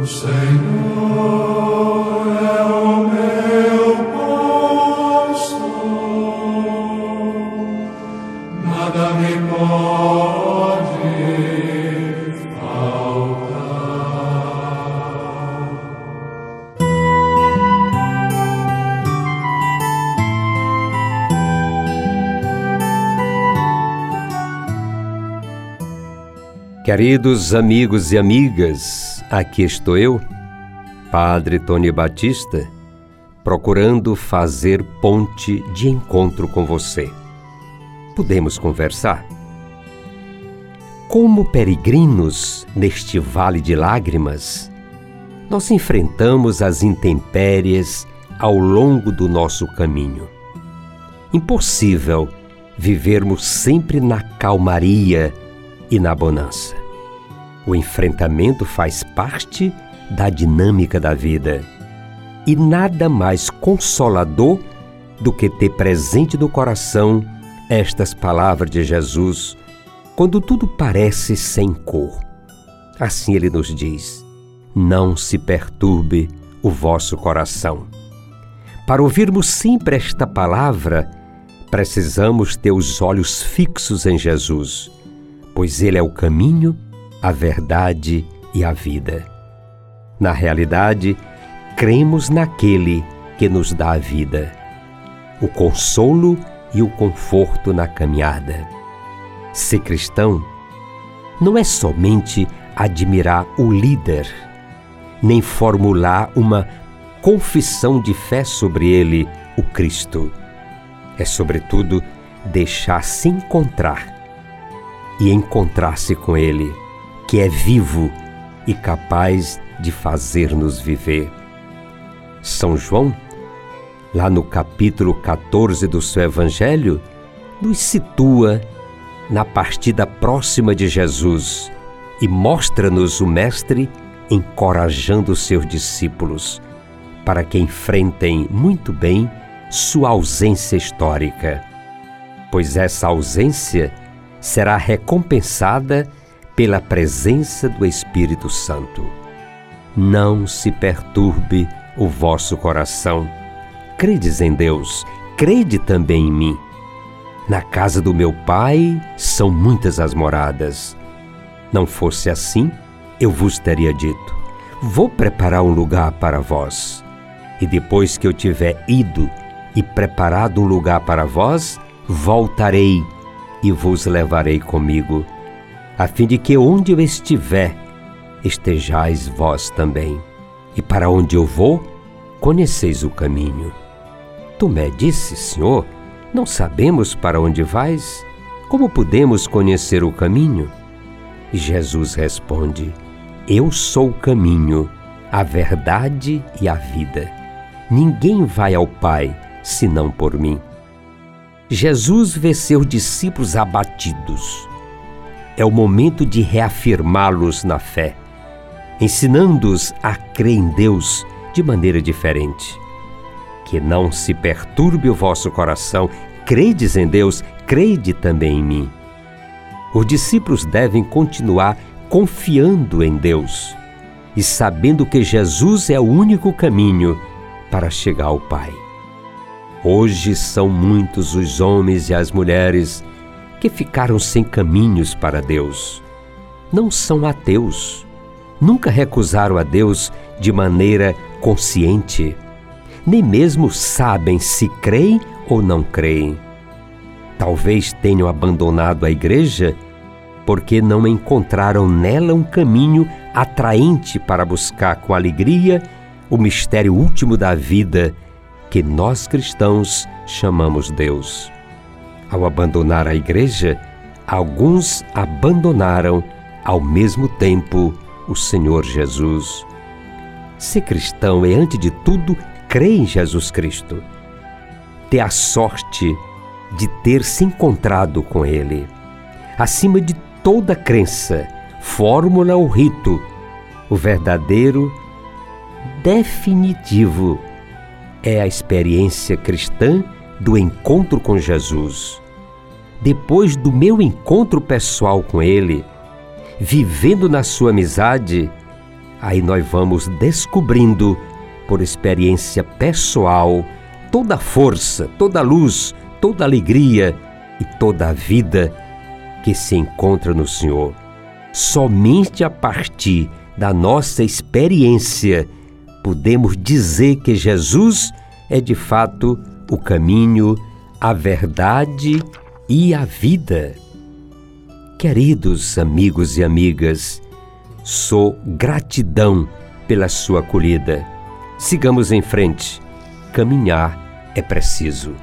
O Senhor Queridos amigos e amigas, aqui estou eu, Padre Tony Batista, procurando fazer ponte de encontro com você. Podemos conversar? Como peregrinos neste vale de lágrimas, nós enfrentamos as intempéries ao longo do nosso caminho. Impossível vivermos sempre na calmaria e na bonança. O enfrentamento faz parte da dinâmica da vida. E nada mais consolador do que ter presente no coração estas palavras de Jesus quando tudo parece sem cor. Assim ele nos diz: Não se perturbe o vosso coração. Para ouvirmos sempre esta palavra, precisamos ter os olhos fixos em Jesus pois Ele é o caminho, a verdade e a vida. Na realidade, cremos naquele que nos dá a vida, o consolo e o conforto na caminhada. Ser cristão não é somente admirar o líder, nem formular uma confissão de fé sobre ele, o Cristo. É, sobretudo, deixar-se encontrar e encontrar-se com Ele, que é vivo e capaz de fazer-nos viver. São João, lá no capítulo 14 do seu Evangelho, nos situa na partida próxima de Jesus e mostra-nos o Mestre encorajando seus discípulos para que enfrentem muito bem sua ausência histórica, pois essa ausência será recompensada pela presença do Espírito Santo. Não se perturbe o vosso coração. Credes em Deus, crede também em mim. Na casa do meu Pai são muitas as moradas. Não fosse assim, eu vos teria dito: Vou preparar um lugar para vós. E depois que eu tiver ido e preparado um lugar para vós, voltarei e vos levarei comigo, a fim de que onde eu estiver, estejais vós também. E para onde eu vou, conheceis o caminho. Tomé disse, Senhor, não sabemos para onde vais? Como podemos conhecer o caminho? E Jesus responde: Eu sou o caminho, a verdade e a vida. Ninguém vai ao Pai senão por mim. Jesus vê seus discípulos abatidos. É o momento de reafirmá-los na fé, ensinando-os a crer em Deus de maneira diferente. Que não se perturbe o vosso coração, credes em Deus, crede também em mim. Os discípulos devem continuar confiando em Deus e sabendo que Jesus é o único caminho para chegar ao Pai. Hoje são muitos os homens e as mulheres que ficaram sem caminhos para Deus. Não são ateus. Nunca recusaram a Deus de maneira consciente. Nem mesmo sabem se creem ou não creem. Talvez tenham abandonado a igreja porque não encontraram nela um caminho atraente para buscar com alegria o mistério último da vida que nós cristãos chamamos Deus. Ao abandonar a igreja, alguns abandonaram ao mesmo tempo o Senhor Jesus. Ser cristão é, antes de tudo, crer em Jesus Cristo, ter a sorte de ter se encontrado com Ele. Acima de toda crença, fórmula ou rito, o verdadeiro, definitivo é a experiência cristã do encontro com Jesus. depois do meu encontro pessoal com Ele, vivendo na Sua amizade, aí nós vamos descobrindo, por experiência pessoal, toda a força, toda a luz, toda a alegria e toda a vida que se encontra no Senhor. Somente a partir da nossa experiência podemos dizer que Jesus é de fato o caminho, a verdade e a vida. Queridos amigos e amigas, sou gratidão pela sua acolhida. Sigamos em frente. Caminhar é preciso.